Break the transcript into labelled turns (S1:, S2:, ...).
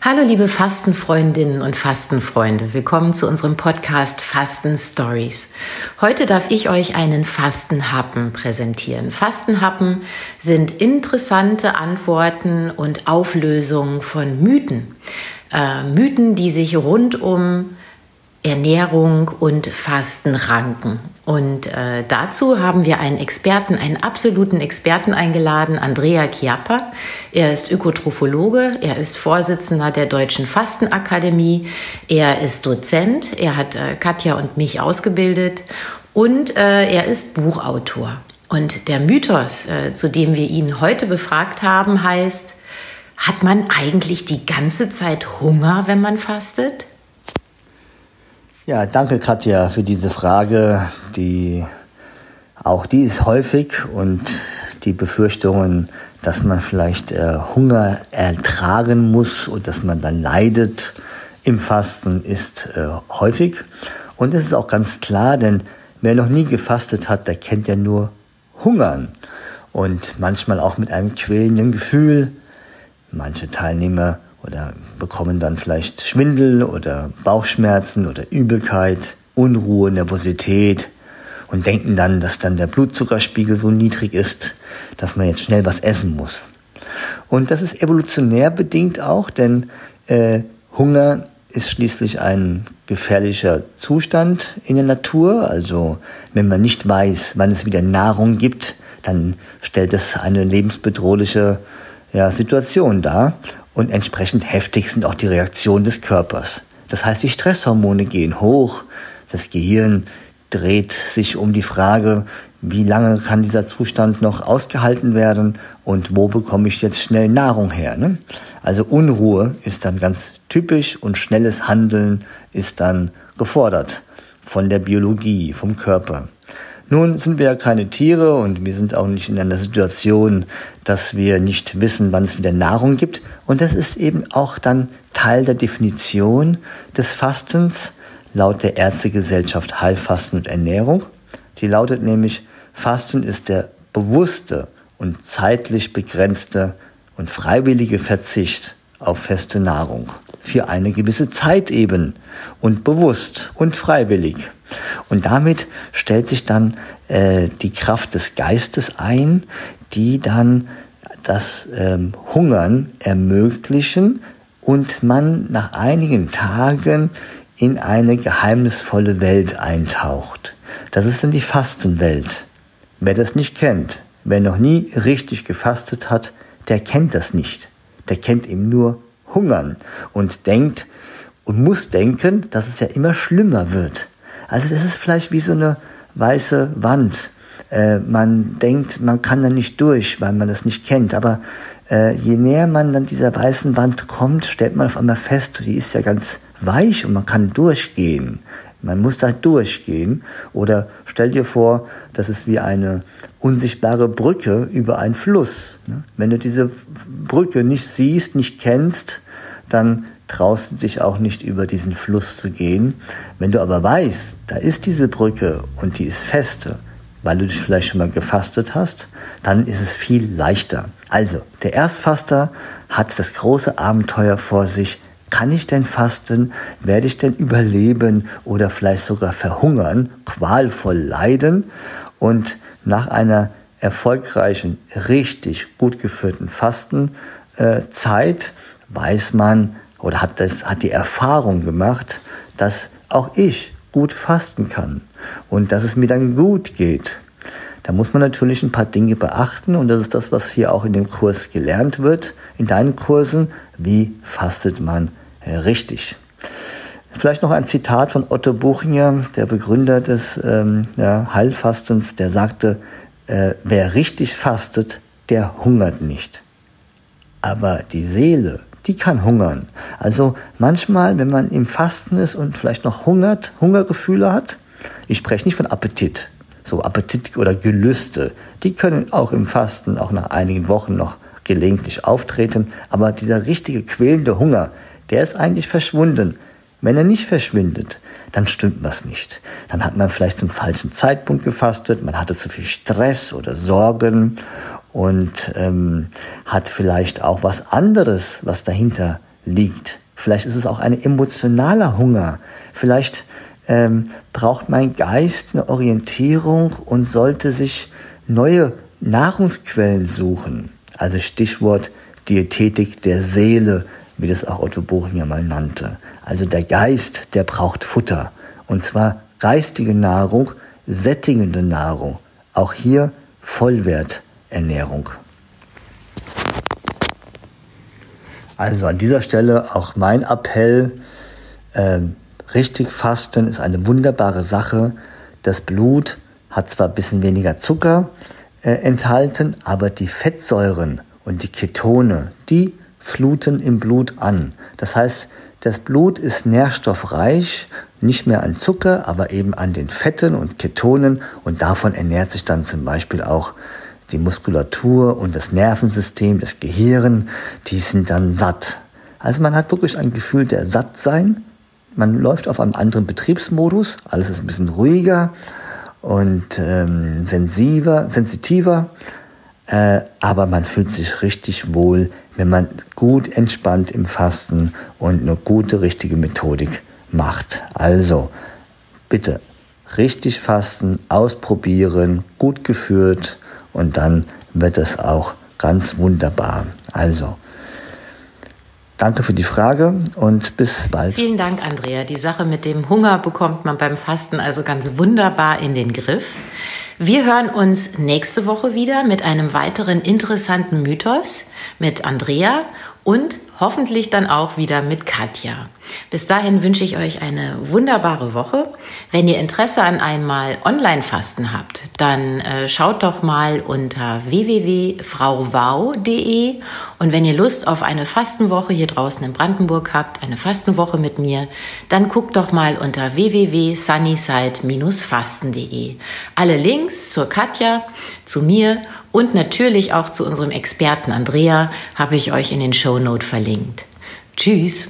S1: Hallo liebe Fastenfreundinnen und Fastenfreunde, willkommen zu unserem Podcast Fasten Stories. Heute darf ich euch einen Fastenhappen präsentieren. Fastenhappen sind interessante Antworten und Auflösungen von Mythen. Äh, Mythen, die sich rund um Ernährung und Fasten ranken. Und äh, dazu haben wir einen Experten, einen absoluten Experten eingeladen, Andrea Chiappa. Er ist Ökotrophologe, er ist Vorsitzender der Deutschen Fastenakademie, er ist Dozent, er hat äh, Katja und mich ausgebildet und äh, er ist Buchautor. Und der Mythos, äh, zu dem wir ihn heute befragt haben, heißt, hat man eigentlich die ganze Zeit Hunger, wenn man fastet?
S2: Ja, danke Katja für diese Frage. Die auch die ist häufig und die Befürchtungen, dass man vielleicht äh, Hunger ertragen muss und dass man dann leidet im Fasten, ist äh, häufig. Und es ist auch ganz klar, denn wer noch nie gefastet hat, der kennt ja nur Hungern und manchmal auch mit einem quälenden Gefühl. Manche Teilnehmer oder bekommen dann vielleicht Schwindel oder Bauchschmerzen oder Übelkeit, Unruhe, Nervosität und denken dann, dass dann der Blutzuckerspiegel so niedrig ist, dass man jetzt schnell was essen muss. Und das ist evolutionär bedingt auch, denn äh, Hunger ist schließlich ein gefährlicher Zustand in der Natur. Also wenn man nicht weiß, wann es wieder Nahrung gibt, dann stellt es eine lebensbedrohliche ja, Situation dar und entsprechend heftig sind auch die Reaktionen des Körpers. Das heißt, die Stresshormone gehen hoch, das Gehirn dreht sich um die Frage, wie lange kann dieser Zustand noch ausgehalten werden und wo bekomme ich jetzt schnell Nahrung her. Ne? Also Unruhe ist dann ganz typisch und schnelles Handeln ist dann gefordert von der Biologie, vom Körper. Nun sind wir ja keine Tiere und wir sind auch nicht in einer Situation, dass wir nicht wissen, wann es wieder Nahrung gibt. Und das ist eben auch dann Teil der Definition des Fastens laut der Ärztegesellschaft Heilfasten und Ernährung. Die lautet nämlich, Fasten ist der bewusste und zeitlich begrenzte und freiwillige Verzicht auf feste Nahrung für eine gewisse Zeit eben und bewusst und freiwillig. Und damit stellt sich dann äh, die Kraft des Geistes ein, die dann das ähm, Hungern ermöglichen und man nach einigen Tagen in eine geheimnisvolle Welt eintaucht. Das ist dann die Fastenwelt. Wer das nicht kennt, wer noch nie richtig gefastet hat, der kennt das nicht. Der kennt eben nur Hungern und denkt und muss denken, dass es ja immer schlimmer wird. Also es ist vielleicht wie so eine weiße Wand. Äh, man denkt, man kann da nicht durch, weil man das nicht kennt. Aber äh, je näher man dann dieser weißen Wand kommt, stellt man auf einmal fest, die ist ja ganz weich und man kann durchgehen. Man muss da durchgehen. Oder stell dir vor, das ist wie eine unsichtbare Brücke über einen Fluss. Ne? Wenn du diese Brücke nicht siehst, nicht kennst, dann traust du dich auch nicht über diesen Fluss zu gehen. Wenn du aber weißt, da ist diese Brücke und die ist feste, weil du dich vielleicht schon mal gefastet hast, dann ist es viel leichter. Also, der Erstfaster hat das große Abenteuer vor sich. Kann ich denn fasten? Werde ich denn überleben oder vielleicht sogar verhungern, qualvoll leiden? Und nach einer erfolgreichen, richtig gut geführten Fastenzeit äh, weiß man, oder hat, das, hat die Erfahrung gemacht, dass auch ich gut fasten kann und dass es mir dann gut geht. Da muss man natürlich ein paar Dinge beachten und das ist das, was hier auch in dem Kurs gelernt wird, in deinen Kursen. Wie fastet man richtig? Vielleicht noch ein Zitat von Otto Buchinger, der Begründer des ähm, ja, Heilfastens, der sagte, äh, wer richtig fastet, der hungert nicht. Aber die Seele, die kann hungern. Also manchmal, wenn man im Fasten ist und vielleicht noch hungert, Hungergefühle hat, ich spreche nicht von Appetit, so Appetit oder Gelüste, die können auch im Fasten, auch nach einigen Wochen noch gelegentlich auftreten, aber dieser richtige quälende Hunger, der ist eigentlich verschwunden. Wenn er nicht verschwindet, dann stimmt was nicht. Dann hat man vielleicht zum falschen Zeitpunkt gefastet, man hatte zu viel Stress oder Sorgen und ähm, hat vielleicht auch was anderes, was dahinter liegt. Vielleicht ist es auch ein emotionaler Hunger. Vielleicht ähm, braucht mein Geist eine Orientierung und sollte sich neue Nahrungsquellen suchen. Also Stichwort Diätetik der Seele, wie das auch Otto Buchinger mal nannte. Also der Geist, der braucht Futter. Und zwar geistige Nahrung, sättigende Nahrung. Auch hier Vollwerternährung. Also an dieser Stelle auch mein Appell, äh, richtig fasten ist eine wunderbare Sache. Das Blut hat zwar ein bisschen weniger Zucker äh, enthalten, aber die Fettsäuren und die Ketone, die fluten im Blut an. Das heißt, das Blut ist nährstoffreich, nicht mehr an Zucker, aber eben an den Fetten und Ketonen und davon ernährt sich dann zum Beispiel auch die Muskulatur und das Nervensystem, das Gehirn, die sind dann satt. Also man hat wirklich ein Gefühl der Sattsein. Man läuft auf einem anderen Betriebsmodus, alles ist ein bisschen ruhiger und ähm, sensitiver, sensitiver, äh, aber man fühlt sich richtig wohl, wenn man gut entspannt im Fasten und eine gute, richtige Methodik macht. Also bitte richtig fasten, ausprobieren, gut geführt und dann wird es auch ganz wunderbar. Also, danke für die Frage und bis bald.
S1: Vielen Dank, Andrea. Die Sache mit dem Hunger bekommt man beim Fasten also ganz wunderbar in den Griff. Wir hören uns nächste Woche wieder mit einem weiteren interessanten Mythos mit Andrea und hoffentlich dann auch wieder mit Katja. Bis dahin wünsche ich euch eine wunderbare Woche. Wenn ihr Interesse an einmal Online-Fasten habt, dann äh, schaut doch mal unter www.frauwau.de und wenn ihr Lust auf eine Fastenwoche hier draußen in Brandenburg habt, eine Fastenwoche mit mir, dann guckt doch mal unter www.sunnyside-fasten.de. Alle Links zur Katja, zu mir und natürlich auch zu unserem Experten Andrea habe ich euch in den Show Note verlinkt. Tschüss!